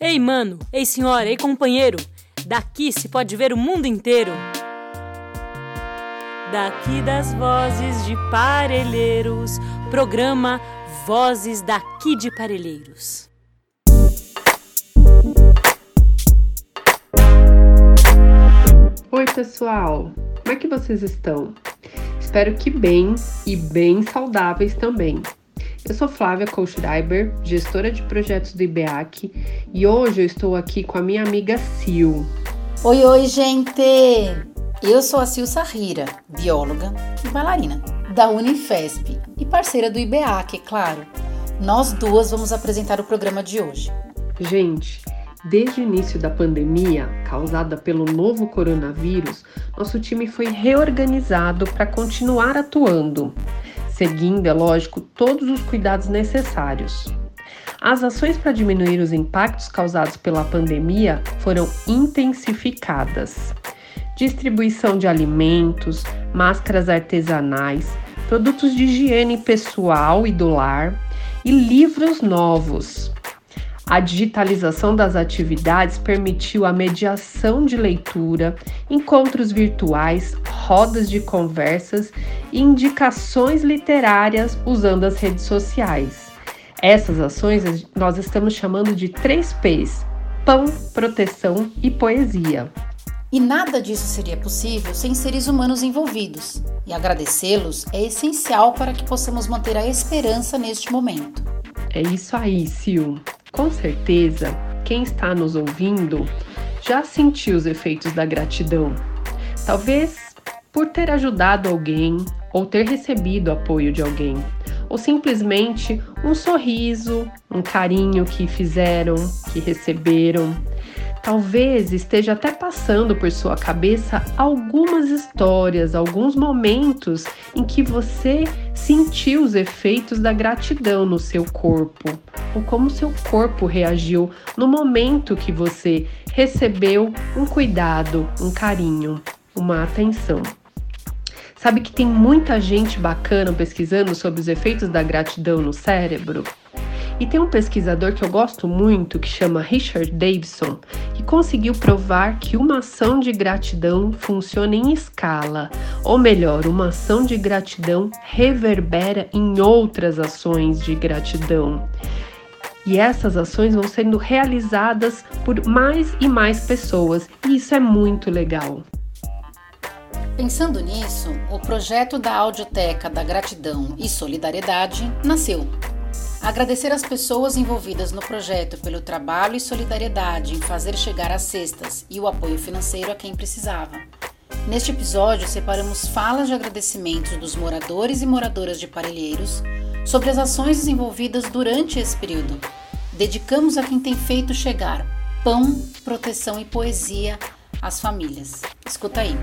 Ei, mano, ei, senhora, ei, companheiro, daqui se pode ver o mundo inteiro. Daqui das vozes de Parelheiros, programa Vozes daqui de Parelheiros. Oi, pessoal, como é que vocês estão? Espero que bem e bem saudáveis também. Eu sou Flávia Kohlschreiber, gestora de projetos do IBEAC, e hoje eu estou aqui com a minha amiga Sil. Oi, oi, gente! Eu sou a Sil Sarrira, bióloga e bailarina da Unifesp e parceira do IBEAC, é claro. Nós duas vamos apresentar o programa de hoje. Gente, Desde o início da pandemia, causada pelo novo coronavírus, nosso time foi reorganizado para continuar atuando seguindo, é lógico, todos os cuidados necessários. As ações para diminuir os impactos causados pela pandemia foram intensificadas. Distribuição de alimentos, máscaras artesanais, produtos de higiene pessoal e do lar e livros novos. A digitalização das atividades permitiu a mediação de leitura, encontros virtuais, rodas de conversas e indicações literárias usando as redes sociais. Essas ações nós estamos chamando de 3 P's: pão, proteção e poesia. E nada disso seria possível sem seres humanos envolvidos. E agradecê-los é essencial para que possamos manter a esperança neste momento. É isso aí, Sil. Com certeza, quem está nos ouvindo já sentiu os efeitos da gratidão. Talvez por ter ajudado alguém ou ter recebido apoio de alguém, ou simplesmente um sorriso, um carinho que fizeram, que receberam. Talvez esteja até passando por sua cabeça algumas histórias, alguns momentos em que você sentiu os efeitos da gratidão no seu corpo, ou como seu corpo reagiu no momento que você recebeu um cuidado, um carinho, uma atenção. Sabe que tem muita gente bacana pesquisando sobre os efeitos da gratidão no cérebro? E tem um pesquisador que eu gosto muito, que chama Richard Davidson, que conseguiu provar que uma ação de gratidão funciona em escala, ou melhor, uma ação de gratidão reverbera em outras ações de gratidão. E essas ações vão sendo realizadas por mais e mais pessoas, e isso é muito legal. Pensando nisso, o projeto da Audioteca da Gratidão e Solidariedade nasceu. Agradecer as pessoas envolvidas no projeto pelo trabalho e solidariedade em fazer chegar as cestas e o apoio financeiro a quem precisava. Neste episódio, separamos falas de agradecimentos dos moradores e moradoras de Parelheiros sobre as ações desenvolvidas durante esse período. Dedicamos a quem tem feito chegar pão, proteção e poesia às famílias. Escuta aí.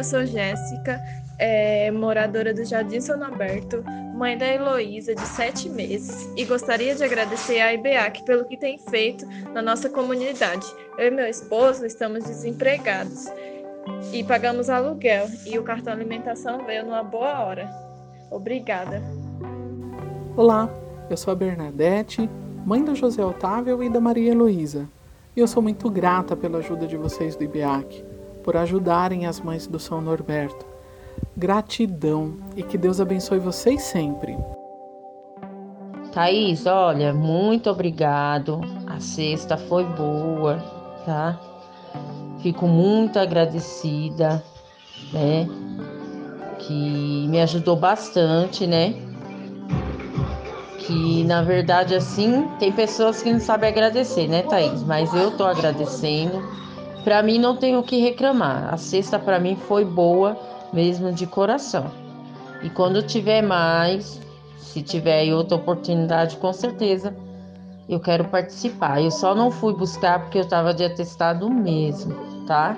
Eu sou Jéssica, é, moradora do Jardim São Aberto, mãe da Heloísa, de sete meses, e gostaria de agradecer à IBEAC pelo que tem feito na nossa comunidade. Eu e meu esposo estamos desempregados e pagamos aluguel, e o cartão alimentação veio numa boa hora. Obrigada. Olá, eu sou a Bernadette, mãe do José Otávio e da Maria Heloísa, e eu sou muito grata pela ajuda de vocês do IBEAC por ajudarem as mães do São Norberto. Gratidão e que Deus abençoe vocês sempre. Thaís, olha, muito obrigado. A sexta foi boa, tá? Fico muito agradecida, né? Que me ajudou bastante, né? Que na verdade, assim, tem pessoas que não sabem agradecer, né, Thaís? Mas eu tô agradecendo para mim não tenho o que reclamar. A sexta para mim foi boa mesmo de coração. E quando tiver mais, se tiver outra oportunidade, com certeza eu quero participar. Eu só não fui buscar porque eu estava de atestado mesmo, tá?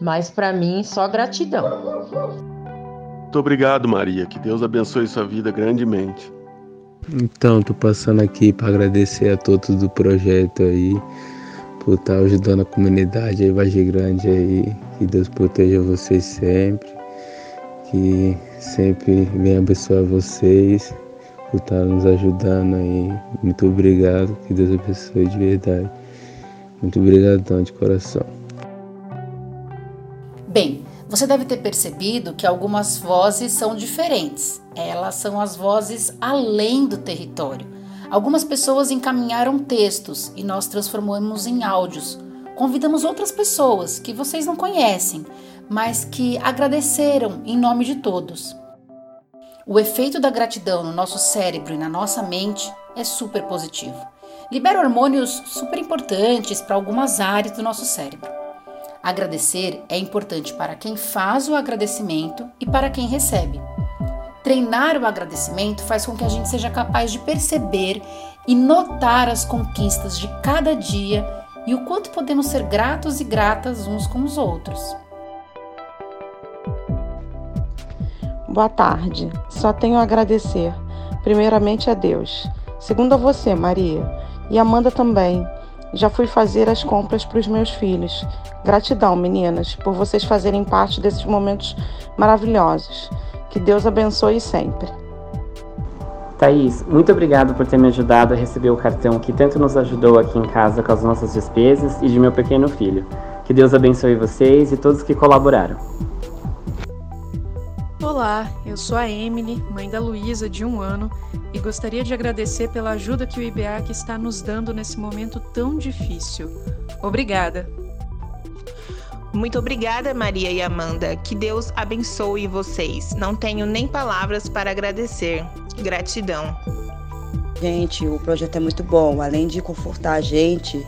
Mas para mim só gratidão. Muito obrigado, Maria. Que Deus abençoe sua vida grandemente. Então, tô passando aqui para agradecer a todos do projeto aí por estar tá ajudando a comunidade aí, Vargem Grande aí. Que Deus proteja vocês sempre. Que sempre venha abençoar vocês por estar tá nos ajudando aí. Muito obrigado. Que Deus abençoe de verdade. Muito obrigadão de coração. Bem, você deve ter percebido que algumas vozes são diferentes. Elas são as vozes além do território. Algumas pessoas encaminharam textos e nós transformamos em áudios. Convidamos outras pessoas que vocês não conhecem, mas que agradeceram em nome de todos. O efeito da gratidão no nosso cérebro e na nossa mente é super positivo. Libera hormônios super importantes para algumas áreas do nosso cérebro. Agradecer é importante para quem faz o agradecimento e para quem recebe. Treinar o agradecimento faz com que a gente seja capaz de perceber e notar as conquistas de cada dia e o quanto podemos ser gratos e gratas uns com os outros. Boa tarde. Só tenho a agradecer, primeiramente a Deus, segundo a você, Maria, e Amanda também. Já fui fazer as compras para os meus filhos. Gratidão, meninas, por vocês fazerem parte desses momentos maravilhosos. Que Deus abençoe sempre. Thaís, muito obrigado por ter me ajudado a receber o cartão que tanto nos ajudou aqui em casa com as nossas despesas e de meu pequeno filho. Que Deus abençoe vocês e todos que colaboraram. Olá, eu sou a Emily, mãe da Luísa, de um ano, e gostaria de agradecer pela ajuda que o IBEAC está nos dando nesse momento tão difícil. Obrigada! Muito obrigada, Maria e Amanda. Que Deus abençoe vocês. Não tenho nem palavras para agradecer. Gratidão. Gente, o projeto é muito bom. Além de confortar a gente,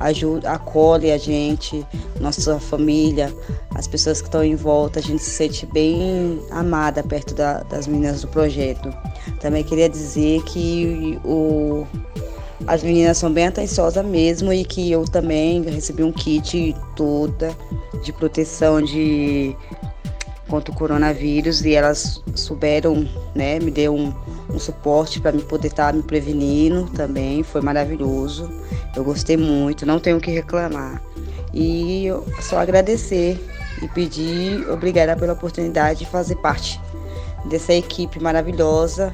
ajuda, acolhe a gente, nossa família, as pessoas que estão em volta. A gente se sente bem amada perto da, das meninas do projeto. Também queria dizer que o as meninas são bem atenciosas mesmo e que eu também recebi um kit toda de proteção de contra o coronavírus e elas souberam, né, me deu um, um suporte para me poder estar tá me prevenindo também, foi maravilhoso. Eu gostei muito, não tenho o que reclamar. E só agradecer e pedir obrigada pela oportunidade de fazer parte dessa equipe maravilhosa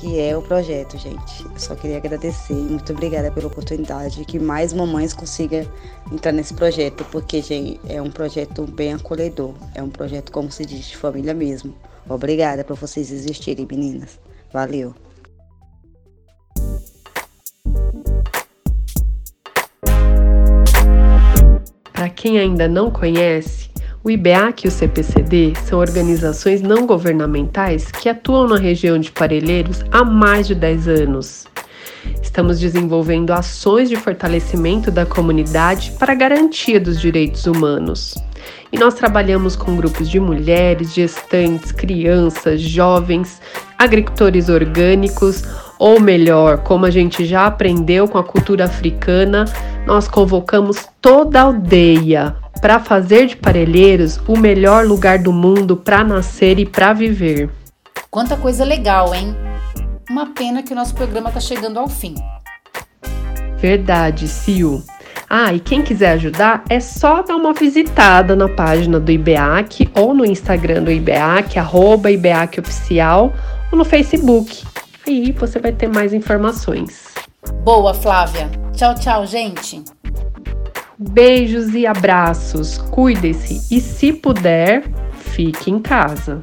que é o projeto, gente. Eu só queria agradecer e muito obrigada pela oportunidade que mais mamães consigam entrar nesse projeto, porque, gente, é um projeto bem acolhedor, é um projeto, como se diz, de família mesmo. Obrigada por vocês existirem, meninas. Valeu. Para quem ainda não conhece, o IBEAC e o CPCD são organizações não governamentais que atuam na região de Parelheiros há mais de 10 anos. Estamos desenvolvendo ações de fortalecimento da comunidade para garantia dos direitos humanos. E nós trabalhamos com grupos de mulheres, gestantes, crianças, jovens, agricultores orgânicos, ou melhor, como a gente já aprendeu com a cultura africana, nós convocamos toda a aldeia para fazer de Parelheiros o melhor lugar do mundo para nascer e para viver. Quanta coisa legal, hein? Uma pena que o nosso programa está chegando ao fim. Verdade, Sil. Ah, e quem quiser ajudar é só dar uma visitada na página do IBEAC ou no Instagram do IBEAC, arroba IBEAC Oficial, ou no Facebook. Aí você vai ter mais informações. Boa, Flávia. Tchau, tchau, gente. Beijos e abraços, cuide-se e, se puder, fique em casa.